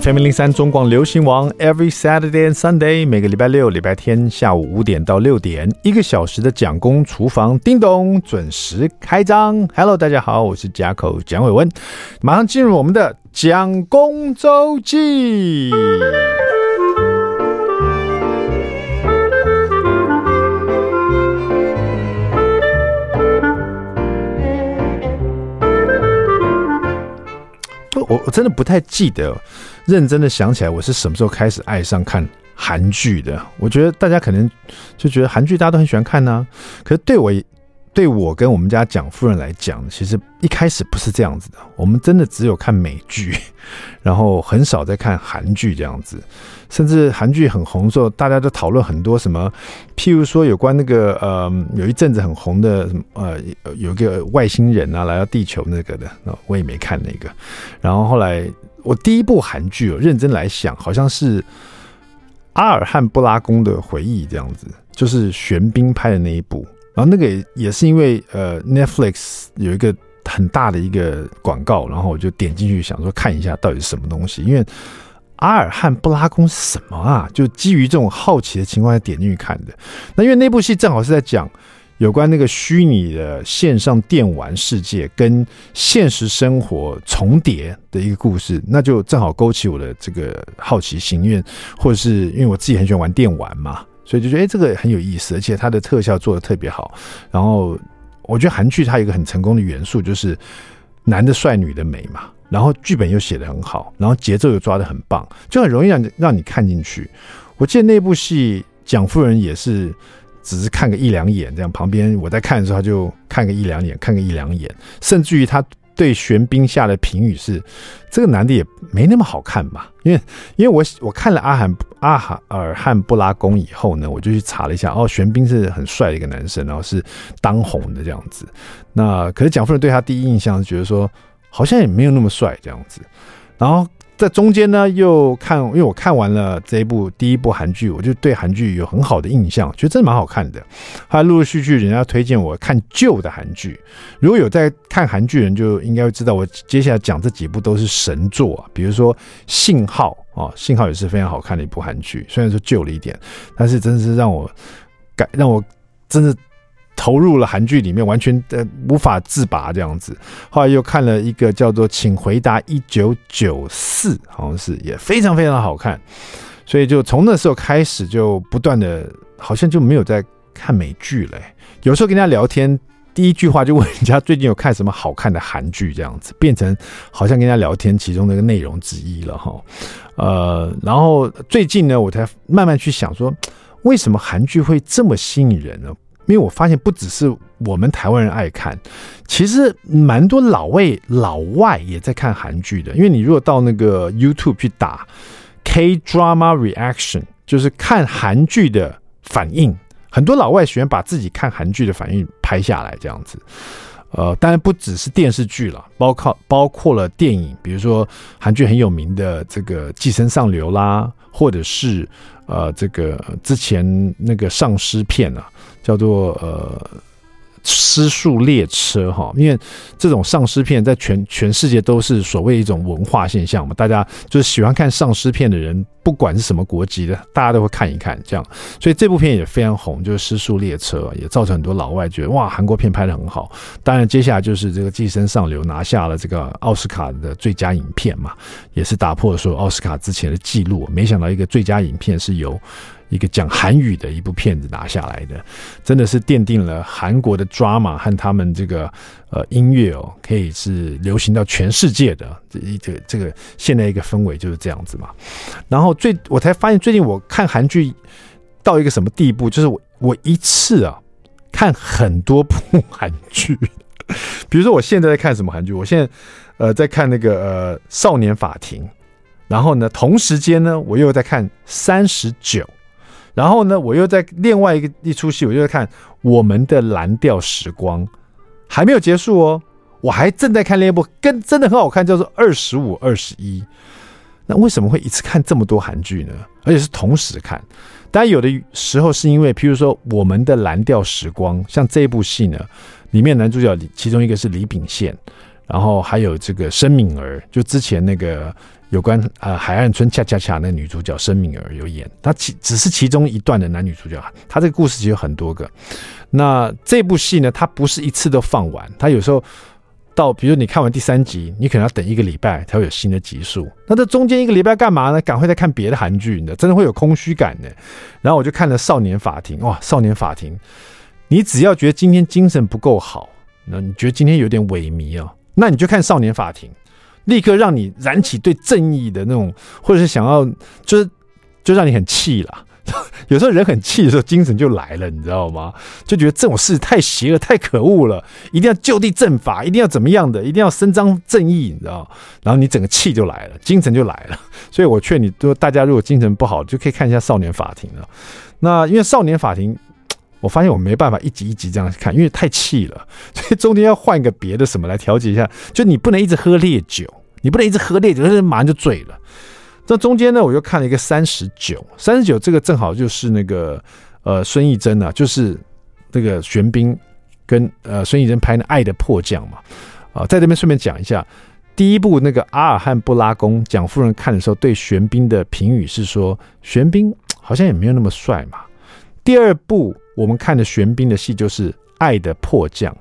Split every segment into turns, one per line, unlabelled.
FM 零三中广流行王，Every Saturday and Sunday，每个礼拜六、礼拜天下午五点到六点，一个小时的蒋公厨房，叮咚准时开张。Hello，大家好，我是甲口蒋伟文，马上进入我们的蒋公周记。我我真的不太记得，认真的想起来，我是什么时候开始爱上看韩剧的？我觉得大家可能就觉得韩剧大家都很喜欢看呢、可是对我。对我跟我们家蒋夫人来讲，其实一开始不是这样子的。我们真的只有看美剧，然后很少在看韩剧这样子。甚至韩剧很红的时候，大家都讨论很多什么，譬如说有关那个呃，有一阵子很红的什么呃，有一个外星人啊来到地球那个的，我也没看那个。然后后来我第一部韩剧，哦认真来想，好像是阿尔汉布拉宫的回忆这样子，就是玄彬拍的那一部。然后那个也是因为呃，Netflix 有一个很大的一个广告，然后我就点进去想说看一下到底是什么东西。因为阿尔汉布拉宫是什么啊？就基于这种好奇的情况下点进去看的。那因为那部戏正好是在讲有关那个虚拟的线上电玩世界跟现实生活重叠的一个故事，那就正好勾起我的这个好奇心，因为或者是因为我自己很喜欢玩电玩嘛。所以就觉得哎，这个很有意思，而且它的特效做得特别好。然后我觉得韩剧它有一个很成功的元素，就是男的帅，女的美嘛。然后剧本又写得很好，然后节奏又抓得很棒，就很容易让让你看进去。我记得那部戏，蒋夫人也是只是看个一两眼，这样旁边我在看的时候，他就看个一两眼，看个一两眼，甚至于他。对玄彬下的评语是，这个男的也没那么好看吧？因为因为我我看了阿罕阿哈尔汗布拉宫以后呢，我就去查了一下，哦，玄彬是很帅的一个男生，然后是当红的这样子。那可是蒋夫人对他第一印象是觉得说，好像也没有那么帅这样子，然后。在中间呢，又看，因为我看完了这一部第一部韩剧，我就对韩剧有很好的印象，觉得真的蛮好看的。后来陆陆续续人家推荐我看旧的韩剧，如果有在看韩剧人，就应该会知道我接下来讲这几部都是神作啊。比如说《信号》啊，《信号》也是非常好看的一部韩剧，虽然说旧了一点，但是真的是让我感让我真的。投入了韩剧里面，完全的无法自拔这样子。后来又看了一个叫做《请回答一九九四》，好像是也非常非常好看。所以就从那时候开始，就不断的，好像就没有在看美剧了。有时候跟人家聊天，第一句话就问人家最近有看什么好看的韩剧，这样子变成好像跟人家聊天其中的一个内容之一了哈。呃，然后最近呢，我才慢慢去想说，为什么韩剧会这么吸引人呢？因为我发现不只是我们台湾人爱看，其实蛮多老外老外也在看韩剧的。因为你如果到那个 YouTube 去打 K Drama Reaction，就是看韩剧的反应，很多老外喜欢把自己看韩剧的反应拍下来，这样子。呃，当然不只是电视剧了，包括包括了电影，比如说韩剧很有名的这个《寄生上流》啦，或者是呃这个之前那个丧尸片啊。叫做呃，尸速列车哈，因为这种丧尸片在全全世界都是所谓一种文化现象嘛，大家就是喜欢看丧尸片的人，不管是什么国籍的，大家都会看一看这样，所以这部片也非常红，就是《尸速列车》，也造成很多老外觉得哇，韩国片拍得很好。当然，接下来就是这个《寄生上流》拿下了这个奥斯卡的最佳影片嘛，也是打破了说奥斯卡之前的记录。没想到一个最佳影片是由。一个讲韩语的一部片子拿下来的，真的是奠定了韩国的 drama 和他们这个呃音乐哦，可以是流行到全世界的这一个这个现在一个氛围就是这样子嘛。然后最我才发现最近我看韩剧到一个什么地步，就是我我一次啊看很多部韩剧，比如说我现在在看什么韩剧，我现在呃在看那个呃少年法庭，然后呢同时间呢我又在看三十九。然后呢，我又在另外一个一出戏，我就在看《我们的蓝调时光》，还没有结束哦。我还正在看另一部，跟真的很好看，叫做《二十五二十一》。那为什么会一次看这么多韩剧呢？而且是同时看？当然，有的时候是因为，譬如说《我们的蓝调时光》，像这部戏呢，里面男主角其中一个是李秉宪，然后还有这个申敏儿，就之前那个有关呃海岸村恰恰恰那女主角申敏儿有演，她其只是其中一段的男女主角，她这个故事其实有很多个。那这部戏呢，它不是一次都放完，它有时候。到，比如你看完第三集，你可能要等一个礼拜才会有新的集数。那这中间一个礼拜干嘛呢？赶快再看别的韩剧，你，真的会有空虚感的。然后我就看了《少年法庭》，哇，《少年法庭》，你只要觉得今天精神不够好，那你觉得今天有点萎靡啊，那你就看《少年法庭》，立刻让你燃起对正义的那种，或者是想要，就是就让你很气了。有时候人很气的时候，精神就来了，你知道吗？就觉得这种事太邪恶、太可恶了，一定要就地正法，一定要怎么样的，一定要伸张正义，你知道？然后你整个气就来了，精神就来了。所以我劝你，说大家如果精神不好，就可以看一下《少年法庭》了。那因为《少年法庭》，我发现我没办法一集一集这样看，因为太气了，所以中间要换一个别的什么来调节一下。就你不能一直喝烈酒，你不能一直喝烈酒，那马上就醉了。这中间呢，我又看了一个三十九，三十九这个正好就是那个呃孙艺珍啊，就是那个玄彬跟呃孙艺珍拍的《爱的迫降》嘛，啊，在这边顺便讲一下，第一部那个《阿尔汉布拉宫》，蒋夫人看的时候对玄彬的评语是说，玄彬好像也没有那么帅嘛。第二部我们看的玄彬的戏就是《爱的迫降》，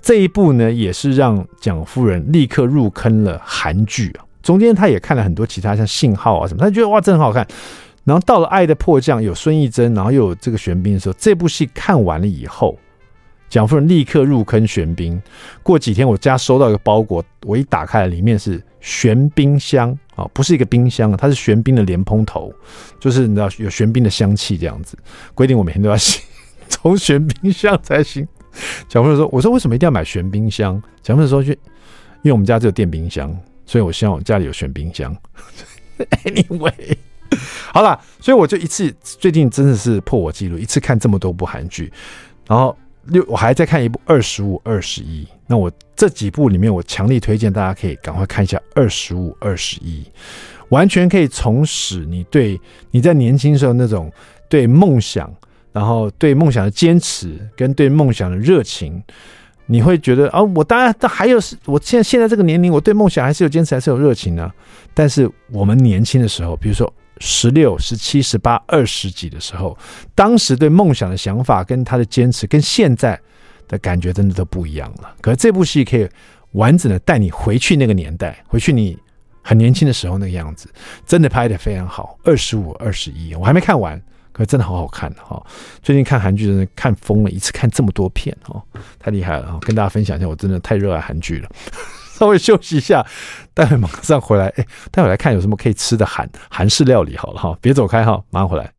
这一部呢也是让蒋夫人立刻入坑了韩剧啊。中间他也看了很多其他像信号啊什么，他觉得哇，真很好看。然后到了《爱的迫降》，有孙艺珍，然后又有这个玄彬的时候，这部戏看完了以后，蒋夫人立刻入坑玄彬。过几天我家收到一个包裹，我一打开，里面是玄彬香啊，不是一个冰箱，它是玄冰的莲蓬头，就是你知道有玄冰的香气这样子。规定我每天都要洗，从玄冰箱才行。小朋友说：“我说为什么一定要买玄冰箱？”小朋友说：“去因为我们家只有电冰箱。”所以，我希望我家里有玄冰箱。Anyway，好了，所以我就一次，最近真的是破我记录，一次看这么多部韩剧，然后六我还在看一部《二十五二十一》。那我这几部里面，我强力推荐大家可以赶快看一下《二十五二十一》，完全可以重拾你对你在年轻时候那种对梦想，然后对梦想的坚持跟对梦想的热情。你会觉得啊，我当然，但还有是，我现在现在这个年龄，我对梦想还是有坚持，还是有热情呢。但是我们年轻的时候，比如说十六、十七、十八、二十几的时候，当时对梦想的想法跟他的坚持，跟现在的感觉真的都不一样了。可是这部戏可以完整的带你回去那个年代，回去你很年轻的时候那个样子，真的拍得非常好。二十五、二十一，我还没看完。可是真的好好看哈！最近看韩剧真的看疯了，一次看这么多片哦，太厉害了！跟大家分享一下，我真的太热爱韩剧了。稍微休息一下，待会马上回来。哎，待会来看有什么可以吃的韩韩式料理好了哈，别走开哈，马上回来。